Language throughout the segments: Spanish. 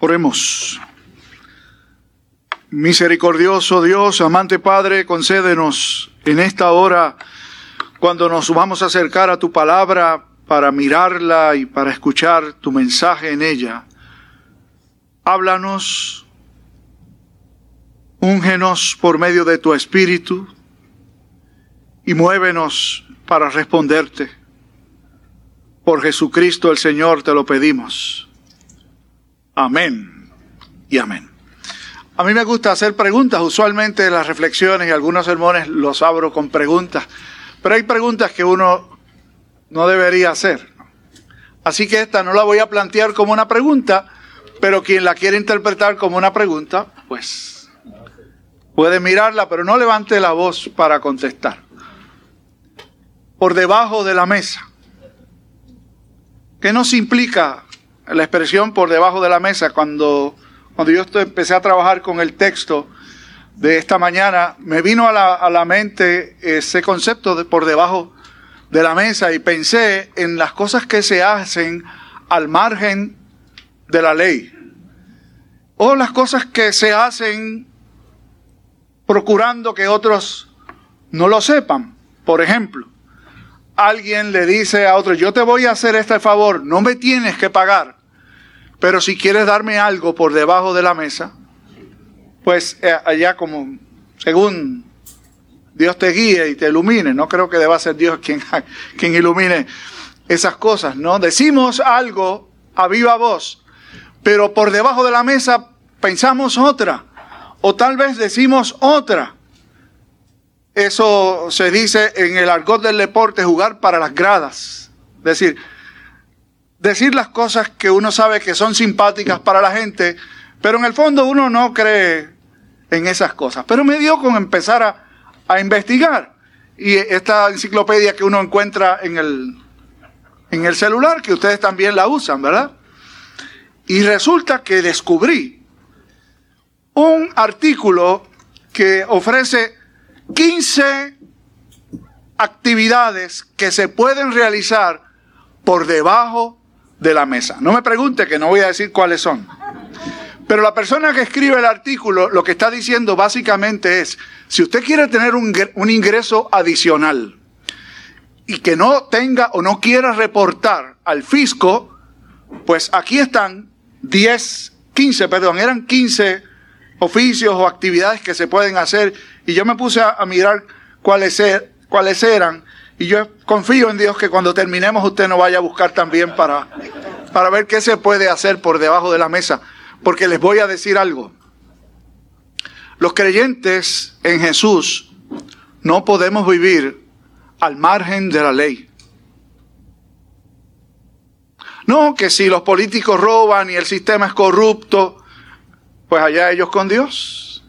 Oremos. Misericordioso Dios, amante Padre, concédenos en esta hora, cuando nos vamos a acercar a tu palabra para mirarla y para escuchar tu mensaje en ella, háblanos, úngenos por medio de tu Espíritu y muévenos para responderte. Por Jesucristo el Señor te lo pedimos. Amén y amén. A mí me gusta hacer preguntas, usualmente las reflexiones y algunos sermones los abro con preguntas, pero hay preguntas que uno no debería hacer. Así que esta no la voy a plantear como una pregunta, pero quien la quiere interpretar como una pregunta, pues puede mirarla, pero no levante la voz para contestar. Por debajo de la mesa. ¿Qué nos implica la expresión por debajo de la mesa. Cuando, cuando yo empecé a trabajar con el texto de esta mañana, me vino a la, a la mente ese concepto de por debajo de la mesa y pensé en las cosas que se hacen al margen de la ley. O las cosas que se hacen procurando que otros no lo sepan. Por ejemplo, alguien le dice a otro, yo te voy a hacer este favor, no me tienes que pagar. Pero si quieres darme algo por debajo de la mesa, pues eh, allá como, según Dios te guíe y te ilumine, no creo que deba ser Dios quien, quien ilumine esas cosas, ¿no? Decimos algo a viva voz, pero por debajo de la mesa pensamos otra, o tal vez decimos otra. Eso se dice en el argot del deporte, jugar para las gradas. Es decir, decir las cosas que uno sabe que son simpáticas para la gente, pero en el fondo uno no cree en esas cosas. Pero me dio con empezar a, investigar. Y esta enciclopedia que uno encuentra en el, en el celular, que ustedes también la usan, ¿verdad? Y resulta que descubrí un artículo que ofrece 15 actividades que se pueden realizar por debajo de la mesa. No me pregunte que no voy a decir cuáles son. Pero la persona que escribe el artículo lo que está diciendo básicamente es, si usted quiere tener un, un ingreso adicional y que no tenga o no quiera reportar al fisco, pues aquí están 10, 15, perdón, eran 15 oficios o actividades que se pueden hacer y yo me puse a, mirar cuáles, er, cuáles eran y yo confío en Dios que cuando terminemos usted no vaya a buscar también para, para ver qué se puede hacer por debajo de la mesa. Porque les voy a decir algo. Los creyentes en Jesús no podemos vivir al margen de la ley. No, que si los políticos roban y el sistema es corrupto, pues allá ellos con Dios.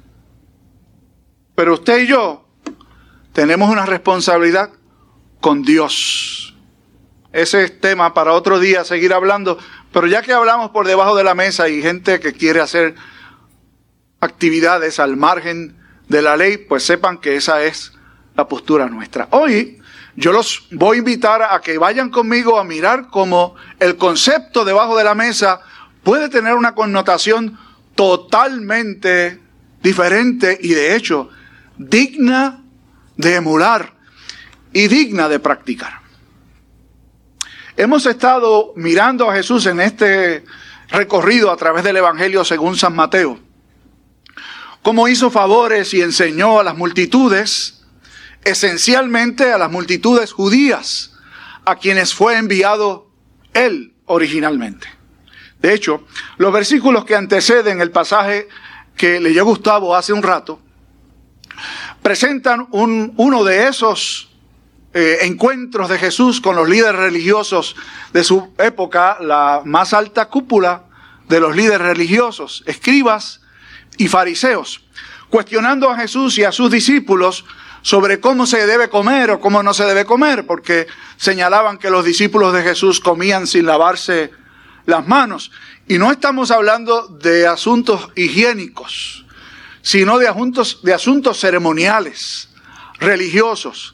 Pero usted y yo tenemos una responsabilidad con Dios. Ese es tema para otro día, seguir hablando. Pero ya que hablamos por debajo de la mesa y gente que quiere hacer actividades al margen de la ley, pues sepan que esa es la postura nuestra. Hoy yo los voy a invitar a que vayan conmigo a mirar cómo el concepto debajo de la mesa puede tener una connotación totalmente diferente y de hecho digna de emular y digna de practicar. Hemos estado mirando a Jesús en este recorrido a través del Evangelio según San Mateo, cómo hizo favores y enseñó a las multitudes, esencialmente a las multitudes judías, a quienes fue enviado él originalmente. De hecho, los versículos que anteceden el pasaje que leyó Gustavo hace un rato, presentan un, uno de esos eh, encuentros de Jesús con los líderes religiosos de su época, la más alta cúpula de los líderes religiosos, escribas y fariseos, cuestionando a Jesús y a sus discípulos sobre cómo se debe comer o cómo no se debe comer, porque señalaban que los discípulos de Jesús comían sin lavarse las manos. Y no estamos hablando de asuntos higiénicos, sino de asuntos, de asuntos ceremoniales, religiosos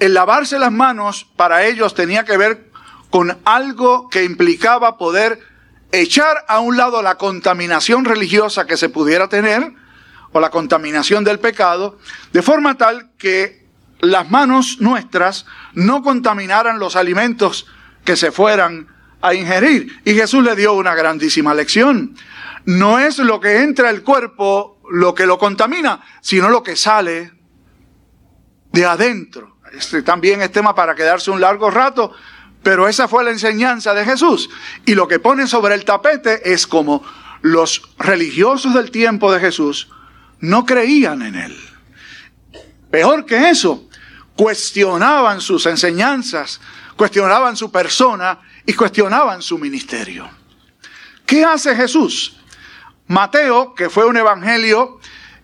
el lavarse las manos para ellos tenía que ver con algo que implicaba poder echar a un lado la contaminación religiosa que se pudiera tener o la contaminación del pecado, de forma tal que las manos nuestras no contaminaran los alimentos que se fueran a ingerir. Y Jesús le dio una grandísima lección. No es lo que entra al cuerpo lo que lo contamina, sino lo que sale de adentro. Este también es tema para quedarse un largo rato, pero esa fue la enseñanza de Jesús. Y lo que pone sobre el tapete es como los religiosos del tiempo de Jesús no creían en él. Peor que eso, cuestionaban sus enseñanzas, cuestionaban su persona y cuestionaban su ministerio. ¿Qué hace Jesús? Mateo, que fue un evangelio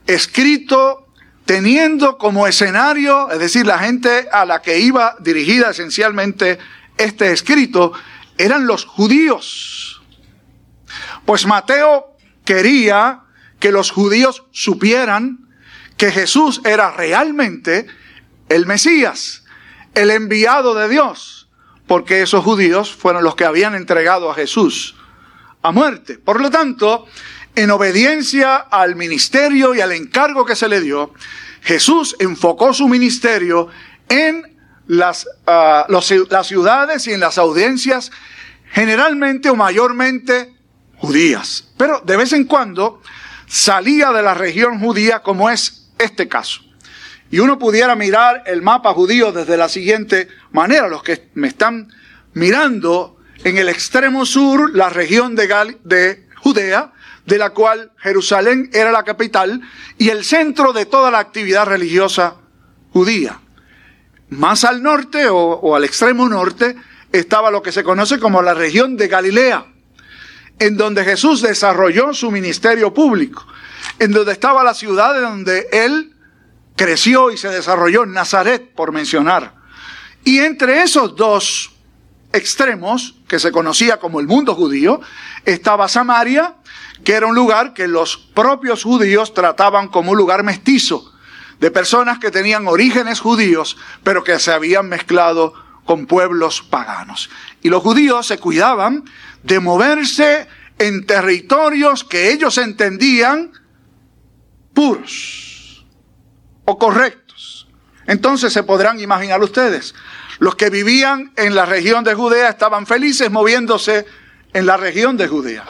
escrito teniendo como escenario, es decir, la gente a la que iba dirigida esencialmente este escrito, eran los judíos. Pues Mateo quería que los judíos supieran que Jesús era realmente el Mesías, el enviado de Dios, porque esos judíos fueron los que habían entregado a Jesús a muerte. Por lo tanto, en obediencia al ministerio y al encargo que se le dio, Jesús enfocó su ministerio en las, ah, las ciudades y en las audiencias generalmente o mayormente judías. Pero de vez en cuando salía de la región judía como es este caso. Y uno pudiera mirar el mapa judío desde la siguiente manera. Los que me están mirando en el extremo sur, la región de, de Judea, de la cual Jerusalén era la capital y el centro de toda la actividad religiosa judía. Más al norte o, al extremo norte estaba lo que se conoce como la región de Galilea, en donde Jesús desarrolló su ministerio público, en donde estaba la ciudad de donde él creció y se desarrolló, Nazaret, por mencionar. Y entre esos dos extremos, que se conocía como el mundo judío, estaba Samaria, que era un lugar que los propios judíos trataban como un lugar mestizo, de personas que tenían orígenes judíos, pero que se habían mezclado con pueblos paganos. Y los judíos se cuidaban de moverse en territorios que ellos entendían puros o correctos. Entonces se podrán imaginar ustedes, los que vivían en la región de Judea estaban felices moviéndose en la región de Judea.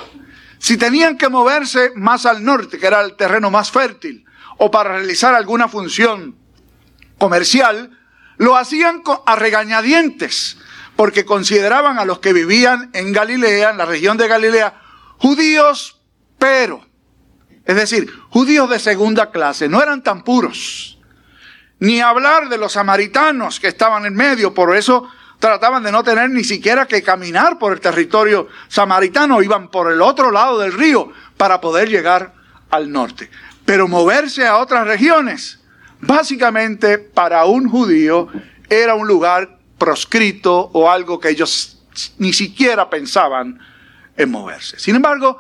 Si tenían que moverse más al norte, que era el terreno más fértil, o para realizar alguna función comercial, lo hacían a regañadientes, porque consideraban a los que vivían en Galilea, en la región de Galilea, judíos, pero, es decir, judíos de segunda clase, no eran tan puros. Ni hablar de los samaritanos que estaban en medio, por eso trataban de no tener ni siquiera que caminar por el territorio samaritano, iban por el otro lado del río para poder llegar al norte. Pero moverse a otras regiones, básicamente para un judío era un lugar proscrito o algo que ellos ni siquiera pensaban en moverse. Sin embargo,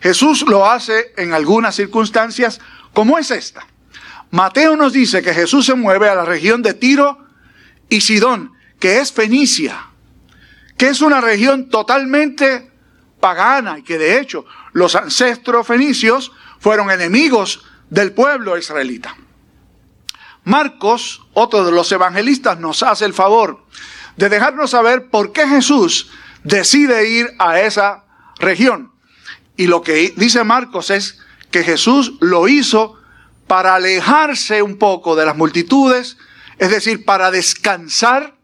Jesús lo hace en algunas circunstancias como es esta. Mateo nos dice que Jesús se mueve a la región de Tiro y Sidón, que es Fenicia, que es una región totalmente pagana y que de hecho los ancestros fenicios fueron enemigos del pueblo israelita. Marcos, otro de los evangelistas, nos hace el favor de dejarnos saber por qué Jesús decide ir a esa región. Y lo que dice Marcos es que Jesús lo hizo para alejarse un poco de las multitudes, es decir, para descansar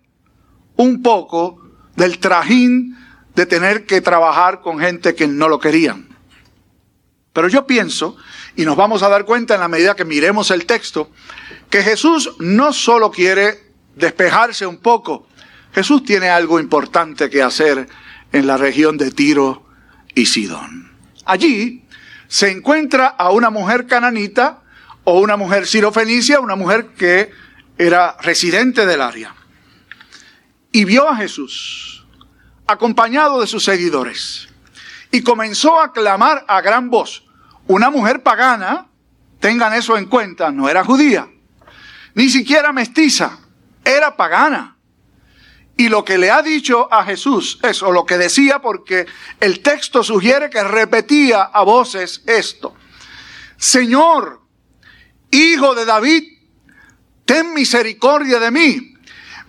un poco del trajín de tener que trabajar con gente que no lo querían. Pero yo pienso, y nos vamos a dar cuenta en la medida que miremos el texto, que Jesús no solo quiere despejarse un poco, Jesús tiene algo importante que hacer en la región de Tiro y Sidón. Allí se encuentra a una mujer cananita o una mujer sirofenicia, una mujer que era residente del área. Y vio a Jesús acompañado de sus seguidores y comenzó a clamar a gran voz. Una mujer pagana, tengan eso en cuenta, no era judía, ni siquiera mestiza, era pagana. Y lo que le ha dicho a Jesús es, o lo que decía, porque el texto sugiere que repetía a voces esto. Señor, hijo de David, ten misericordia de mí.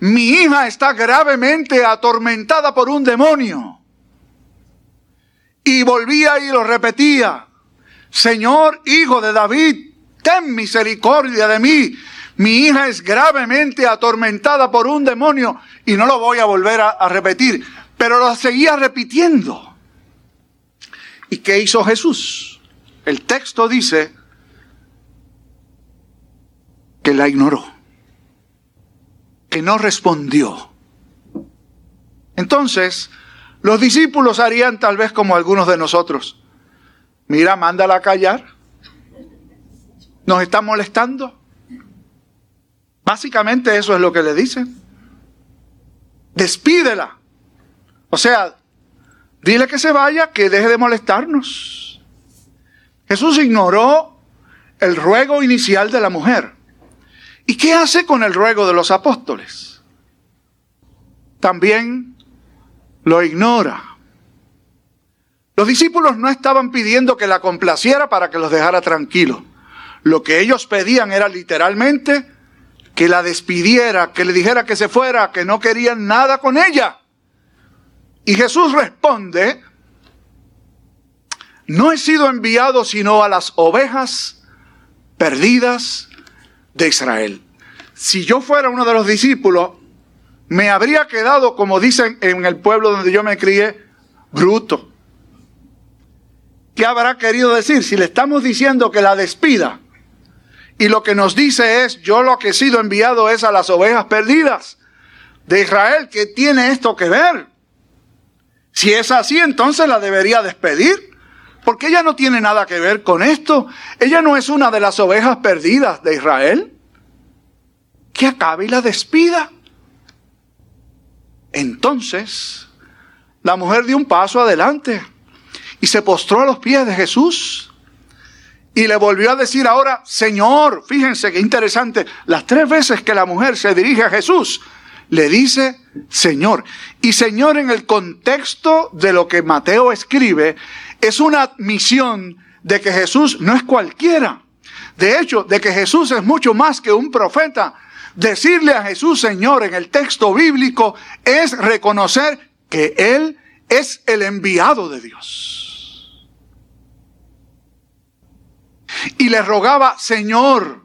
Mi hija está gravemente atormentada por un demonio. Y volvía y lo repetía. Señor, hijo de David, ten misericordia de mí. Mi hija es gravemente atormentada por un demonio y no lo voy a volver a, repetir, pero lo seguía repitiendo. ¿Y qué hizo Jesús? El texto dice que la ignoró, no respondió. Entonces, los discípulos harían tal vez como algunos de nosotros. Mira, mándala a callar. Nos está molestando. Básicamente eso es lo que le dicen. Despídela. O sea, dile que se vaya, que deje de molestarnos. Jesús ignoró el ruego inicial de la mujer. ¿Y qué hace con el ruego de los apóstoles? También lo ignora. Los discípulos no estaban pidiendo que la complaciera para que los dejara tranquilos. Lo que ellos pedían era literalmente que la despidiera, que le dijera que se fuera, que no querían nada con ella. Y Jesús responde, no he sido enviado sino a las ovejas perdidas de Israel. Si yo fuera uno de los discípulos, me habría quedado, como dicen en el pueblo donde yo me crié, bruto. ¿Qué habrá querido decir? Si le estamos diciendo que la despida, y lo que nos dice es, yo lo que he sido enviado es a las ovejas perdidas de Israel. ¿Qué tiene esto que ver? Si es así, entonces la debería despedir. Porque ella no tiene nada que ver con esto. Ella no es una de las ovejas perdidas de Israel. Que acabe y la despida. Entonces, la mujer dio un paso adelante y se postró a los pies de Jesús y le volvió a decir ahora, Señor, fíjense qué interesante, las tres veces que la mujer se dirige a Jesús, le dice Señor. Y Señor en el contexto de lo que Mateo escribe, es una admisión de que Jesús no es cualquiera. De hecho, de que Jesús es mucho más que un profeta. Decirle a Jesús Señor en el texto bíblico es reconocer que Él es el enviado de Dios. y le rogaba, Señor,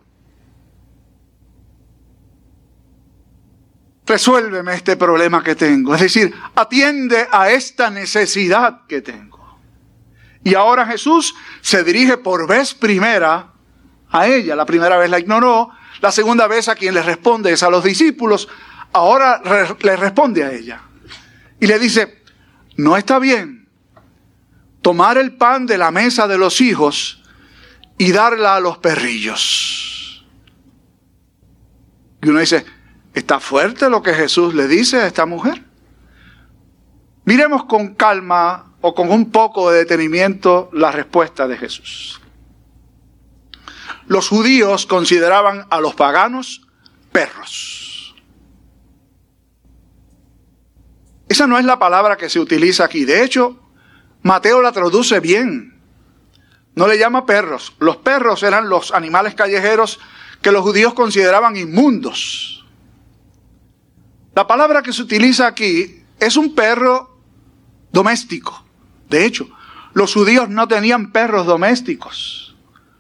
resuélveme este problema que tengo. Es decir, atiende a esta necesidad que tengo. Y ahora Jesús se dirige por vez primera a ella. La primera vez la ignoró, la segunda vez a quien le responde es a los discípulos, ahora le responde a ella. Y le dice, no está bien tomar el pan de la mesa de los hijos y darla a los perrillos. Y uno dice, ¿está fuerte lo que Jesús le dice a esta mujer? Miremos con calma o con un poco de detenimiento la respuesta de Jesús. Los judíos consideraban a los paganos perros. Esa no es la palabra que se utiliza aquí. De hecho, Mateo la traduce bien. No le llama perros. Los perros eran los animales callejeros que los judíos consideraban inmundos. La palabra que se utiliza aquí es un perro doméstico. De hecho, los judíos no tenían perros domésticos.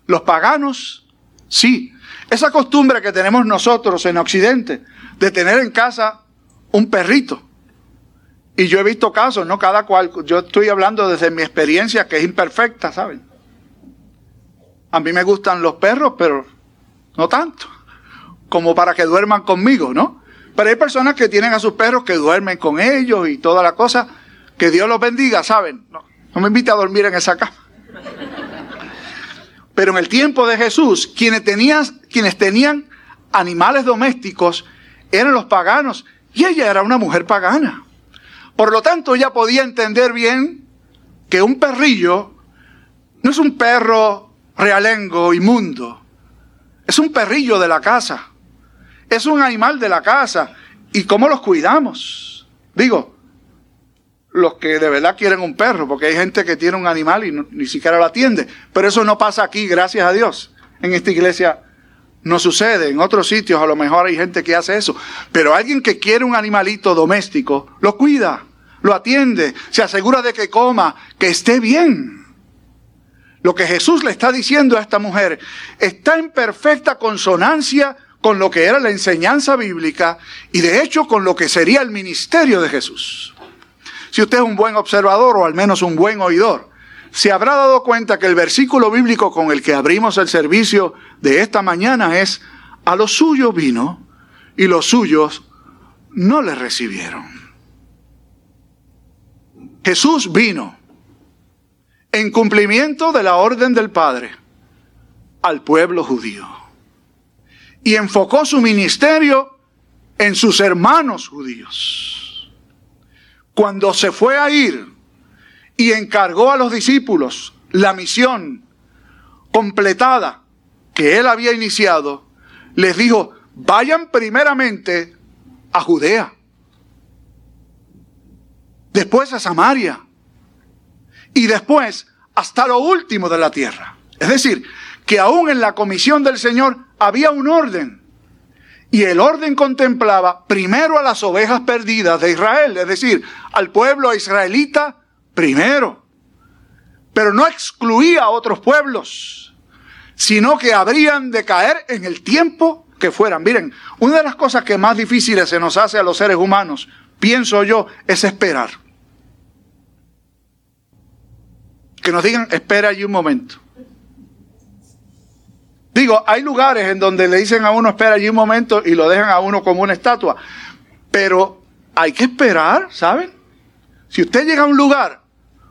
Los paganos, sí. Esa costumbre que tenemos nosotros en Occidente de tener en casa un perrito. Y yo he visto casos, no cada cual, yo estoy hablando desde mi experiencia que es imperfecta, ¿saben? A mí me gustan los perros, pero no tanto. Como para que duerman conmigo, ¿no? Pero hay personas que tienen a sus perros que duermen con ellos y toda la cosa. Que Dios los bendiga, ¿saben? No, me invita a dormir en esa cama. Pero en el tiempo de Jesús, quienes tenían, quienes tenían animales domésticos eran los paganos. Y ella era una mujer pagana. Por lo tanto, ella podía entender bien que un perrillo no es un perro realengo, inmundo. Es un perrillo de la casa. Es un animal de la casa. ¿Y cómo los cuidamos? Digo, los que de verdad quieren un perro, porque hay gente que tiene un animal y ni siquiera lo atiende. Pero eso no pasa aquí, gracias a Dios. En esta iglesia no sucede. En otros sitios a lo mejor hay gente que hace eso. Pero alguien que quiere un animalito doméstico, lo cuida, lo atiende, se asegura de que coma, que esté bien. Lo que Jesús le está diciendo a esta mujer está en perfecta consonancia con lo que era la enseñanza bíblica y de hecho con lo que sería el ministerio de Jesús. Si usted es un buen observador o al menos un buen oidor, se habrá dado cuenta que el versículo bíblico con el que abrimos el servicio de esta mañana es, a los suyos vino y los suyos no le recibieron. Jesús vino en cumplimiento de la orden del Padre al pueblo judío y enfocó su ministerio en sus hermanos judíos. Cuando se fue a ir y encargó a los discípulos la misión completada que él había iniciado, les dijo, vayan primeramente a Judea, después a Samaria y después hasta lo último de la tierra. Es decir, que aún en la comisión del Señor había un orden. Y el orden contemplaba primero a las ovejas perdidas de Israel, es decir, al pueblo israelita primero. Pero no excluía a otros pueblos, sino que habrían de caer en el tiempo que fueran. Miren, una de las cosas que más difíciles se nos hace a los seres humanos, pienso yo, es esperar. Que nos digan, espera allí un momento. Digo, hay lugares en donde le dicen a uno, espera allí un momento y lo dejan a uno como una estatua. Pero hay que esperar, ¿saben? Si usted llega a un lugar,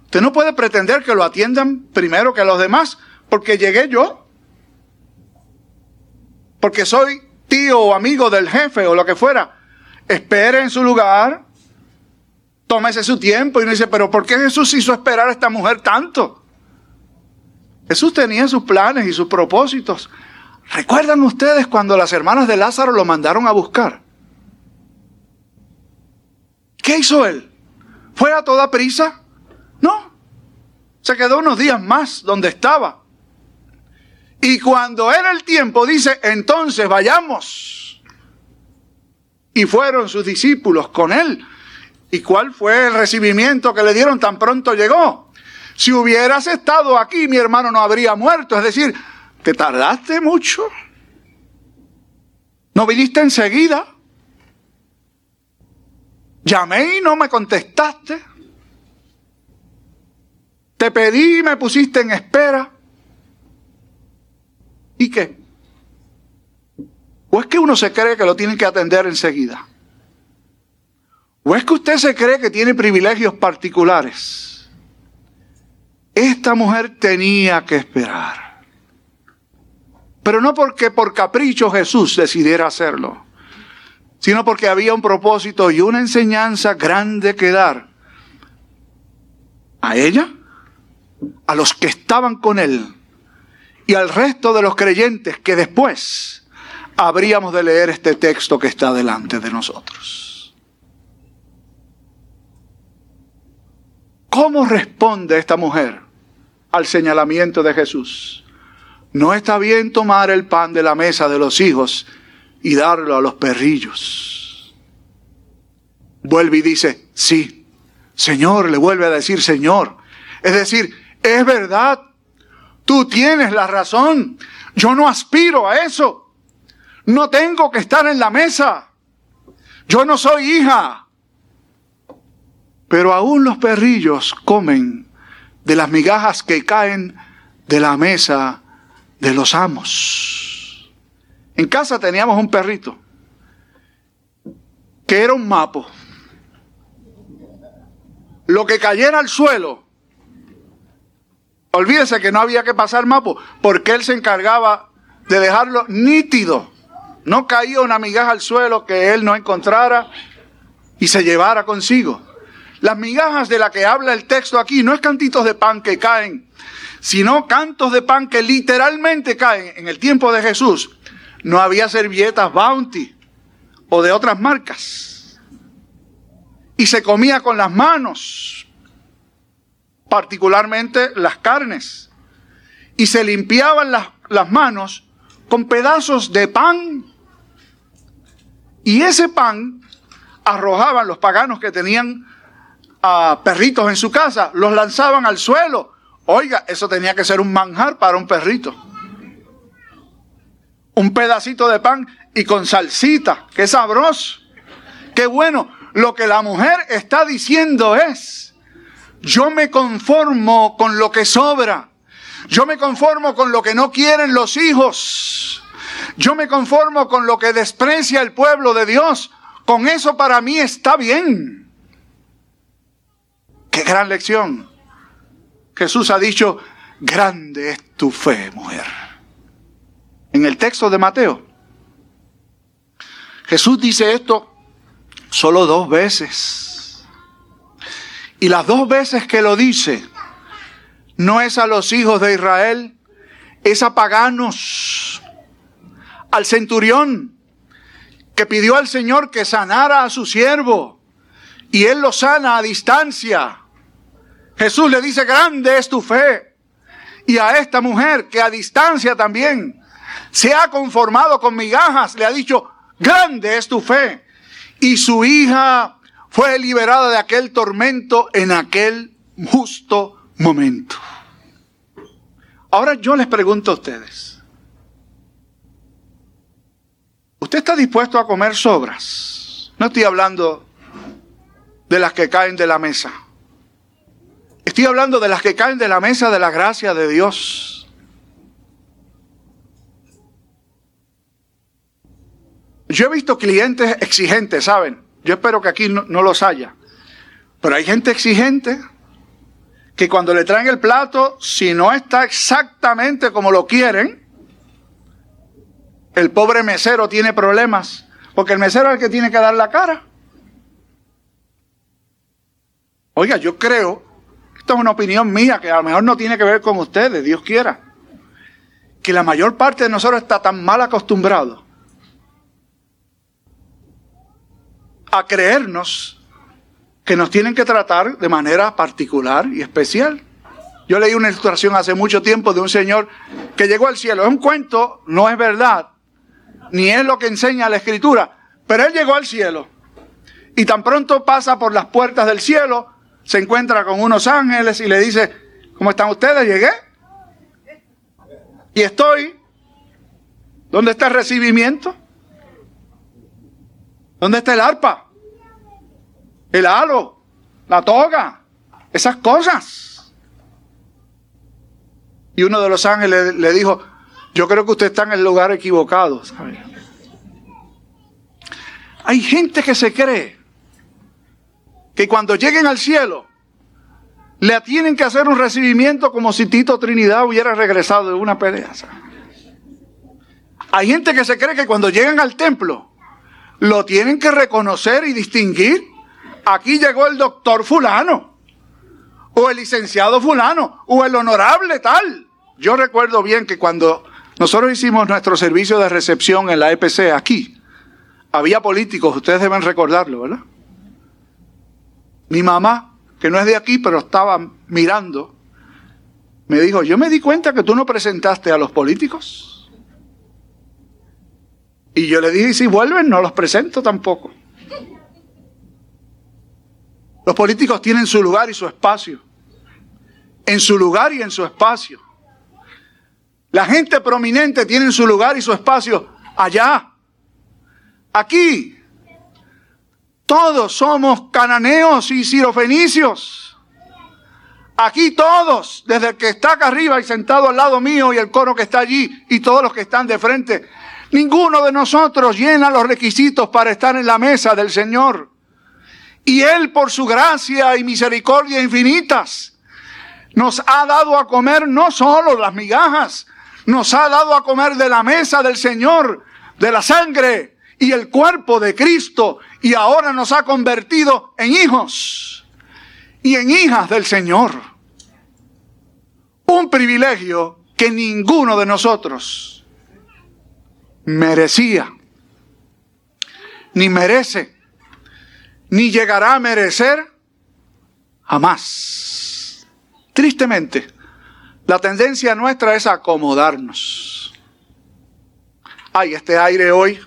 usted no puede pretender que lo atiendan primero que los demás, porque llegué yo. Porque soy tío o amigo del jefe o lo que fuera. Espere en su lugar, tómese su tiempo y uno dice, pero ¿por qué Jesús hizo esperar a esta mujer tanto? Jesús tenía sus planes y sus propósitos. ¿Recuerdan ustedes cuando las hermanas de Lázaro lo mandaron a buscar? ¿Qué hizo él? ¿Fue a toda prisa? No. Se quedó unos días más donde estaba. Y cuando era el tiempo, dice, entonces vayamos. Y fueron sus discípulos con él. ¿Y cuál fue el recibimiento que le dieron tan pronto llegó? Si hubieras estado aquí, mi hermano no habría muerto. Es decir, te tardaste mucho. No viniste enseguida. Llamé y no me contestaste. Te pedí y me pusiste en espera. ¿Y qué? ¿O es que uno se cree que lo tienen que atender enseguida? ¿O es que usted se cree que tiene privilegios particulares? Esta mujer tenía que esperar. Pero no porque por capricho Jesús decidiera hacerlo, sino porque había un propósito y una enseñanza grande que dar a ella, a los que estaban con él y al resto de los creyentes que después habríamos de leer este texto que está delante de nosotros. ¿Cómo responde esta mujer? al señalamiento de Jesús. No está bien tomar el pan de la mesa de los hijos y darlo a los perrillos. Vuelve y dice, sí, Señor, le vuelve a decir, Señor. Es decir, es verdad, tú tienes la razón, yo no aspiro a eso, no tengo que estar en la mesa, yo no soy hija. Pero aún los perrillos comen de las migajas que caen de la mesa de los amos. En casa teníamos un perrito que era un mapo. Lo que cayera al suelo, olvídese que no había que pasar mapo, porque él se encargaba de dejarlo nítido. No caía una migaja al suelo que él no encontrara y se llevara consigo. Las migajas de las que habla el texto aquí no es cantitos de pan que caen, sino cantos de pan que literalmente caen. En el tiempo de Jesús no había servilletas Bounty o de otras marcas. y se comía con las manos, particularmente las carnes, y se limpiaban las, las manos con pedazos de pan. Y ese pan arrojaban los paganos que tenían a perritos en su casa, los lanzaban al suelo. Oiga, eso tenía que ser un manjar para un perrito. Un pedacito de pan y con salsita, qué sabroso, qué bueno. Lo que la mujer está diciendo es, yo me conformo con lo que sobra. Yo me conformo con lo que no quieren los hijos. Yo me conformo con lo que desprecia el pueblo de Dios. Con eso para mí está bien. Qué gran lección. Jesús ha dicho, grande es tu fe, mujer. En el texto de Mateo. Jesús dice esto solo dos veces. Y las dos veces que lo dice, no es a los hijos de Israel, es a paganos, al centurión que pidió al Señor que sanara a su siervo y él lo sana a distancia. Jesús le dice, grande es tu fe. Y a esta mujer que a distancia también se ha conformado con migajas, le ha dicho, grande es tu fe. Y su hija fue liberada de aquel tormento en aquel justo momento. Ahora yo les pregunto a ustedes, ¿usted está dispuesto a comer sobras? No estoy hablando de las que caen de la mesa. Estoy hablando de las que caen de la mesa de la gracia de Dios. Yo he visto clientes exigentes, ¿saben? Yo espero que aquí no, los haya. Pero hay gente exigente que cuando le traen el plato, si no está exactamente como lo quieren, el pobre mesero tiene problemas. Porque el mesero es el que tiene que dar la cara. Oiga, yo creo esto es una opinión mía que a lo mejor no tiene que ver con ustedes, Dios quiera. Que la mayor parte de nosotros está tan mal acostumbrado a creernos que nos tienen que tratar de manera particular y especial. Yo leí una ilustración hace mucho tiempo de un señor que llegó al cielo. Es un cuento, no es verdad, ni es lo que enseña la escritura, pero él llegó al cielo. Y tan pronto pasa por las puertas del cielo, se encuentra con unos ángeles y le dice, ¿cómo están ustedes? Llegué. Y estoy. ¿Dónde está el recibimiento? ¿Dónde está el arpa? El halo, la toga, esas cosas. Y uno de los ángeles le dijo, yo creo que usted está en el lugar equivocado. Hay gente que se cree que cuando lleguen al cielo le tienen que hacer un recibimiento como si Tito Trinidad hubiera regresado de una pelea. Hay gente que se cree que cuando llegan al templo lo tienen que reconocer y distinguir. Aquí llegó el doctor fulano, o el licenciado fulano, o el honorable tal. Yo recuerdo bien que cuando nosotros hicimos nuestro servicio de recepción en la EPC aquí, había políticos, ustedes deben recordarlo, ¿verdad? Mi mamá, que no es de aquí, pero estaba mirando, me dijo, yo me di cuenta que tú no presentaste a los políticos. Y yo le dije, si vuelven, no los presento tampoco. Los políticos tienen su lugar y su espacio. En su lugar y en su espacio. La gente prominente tiene su lugar y su espacio allá. Aquí todos somos cananeos y sirofenicios. Aquí todos, desde el que está acá arriba y sentado al lado mío y el coro que está allí y todos los que están de frente, ninguno de nosotros llena los requisitos para estar en la mesa del Señor. Y Él, por su gracia y misericordia infinitas, nos ha dado a comer no solo las migajas, nos ha dado a comer de la mesa del Señor, de la sangre y el cuerpo de Cristo y ahora nos ha convertido en hijos y en hijas del Señor. Un privilegio que ninguno de nosotros merecía, ni merece, ni llegará a merecer jamás. Tristemente, la tendencia nuestra es acomodarnos. Ay, este aire hoy.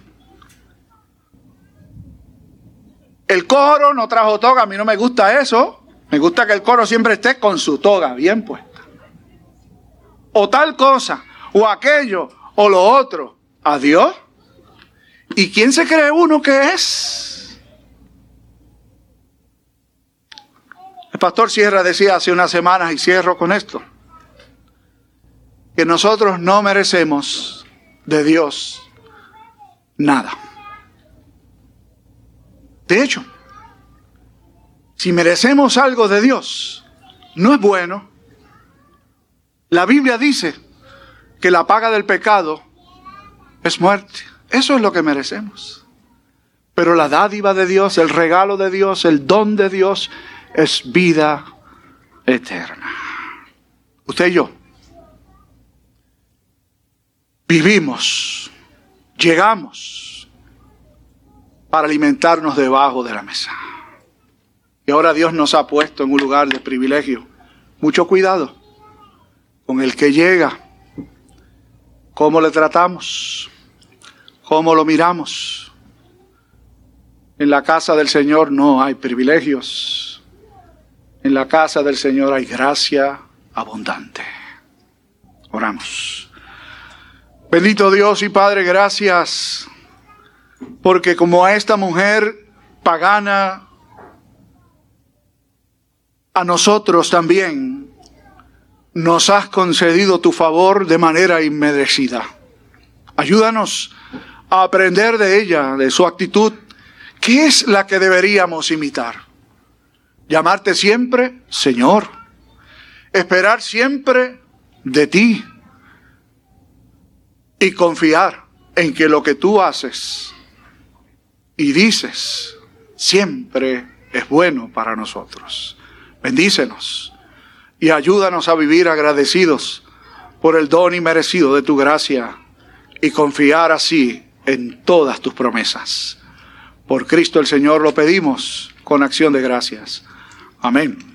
El coro no trajo toga, a mí no me gusta eso. Me gusta que el coro siempre esté con su toga bien puesta. O tal cosa, o aquello, o lo otro. Adiós. ¿Y quién se cree uno que es? El pastor Sierra decía hace unas semanas, y cierro con esto, que nosotros no merecemos de Dios nada. De hecho, si merecemos algo de Dios, no es bueno. La Biblia dice que la paga del pecado es muerte. Eso es lo que merecemos. Pero la dádiva de Dios, el regalo de Dios, el don de Dios es vida eterna. Usted y yo vivimos, llegamos para alimentarnos debajo de la mesa. Y ahora Dios nos ha puesto en un lugar de privilegio. Mucho cuidado con el que llega, cómo le tratamos, cómo lo miramos. En la casa del Señor no hay privilegios. En la casa del Señor hay gracia abundante. Oramos. Bendito Dios y Padre, gracias porque como a esta mujer pagana, a nosotros también nos has concedido tu favor de manera inmerecida. Ayúdanos a aprender de ella, de su actitud, ¿qué es la que deberíamos imitar? Llamarte siempre Señor, esperar siempre de ti y confiar en que lo que tú haces y dices siempre es bueno para nosotros. Bendícenos y ayúdanos a vivir agradecidos por el don inmerecido de tu gracia y confiar así en todas tus promesas. Por Cristo el Señor lo pedimos con acción de gracias. Amén.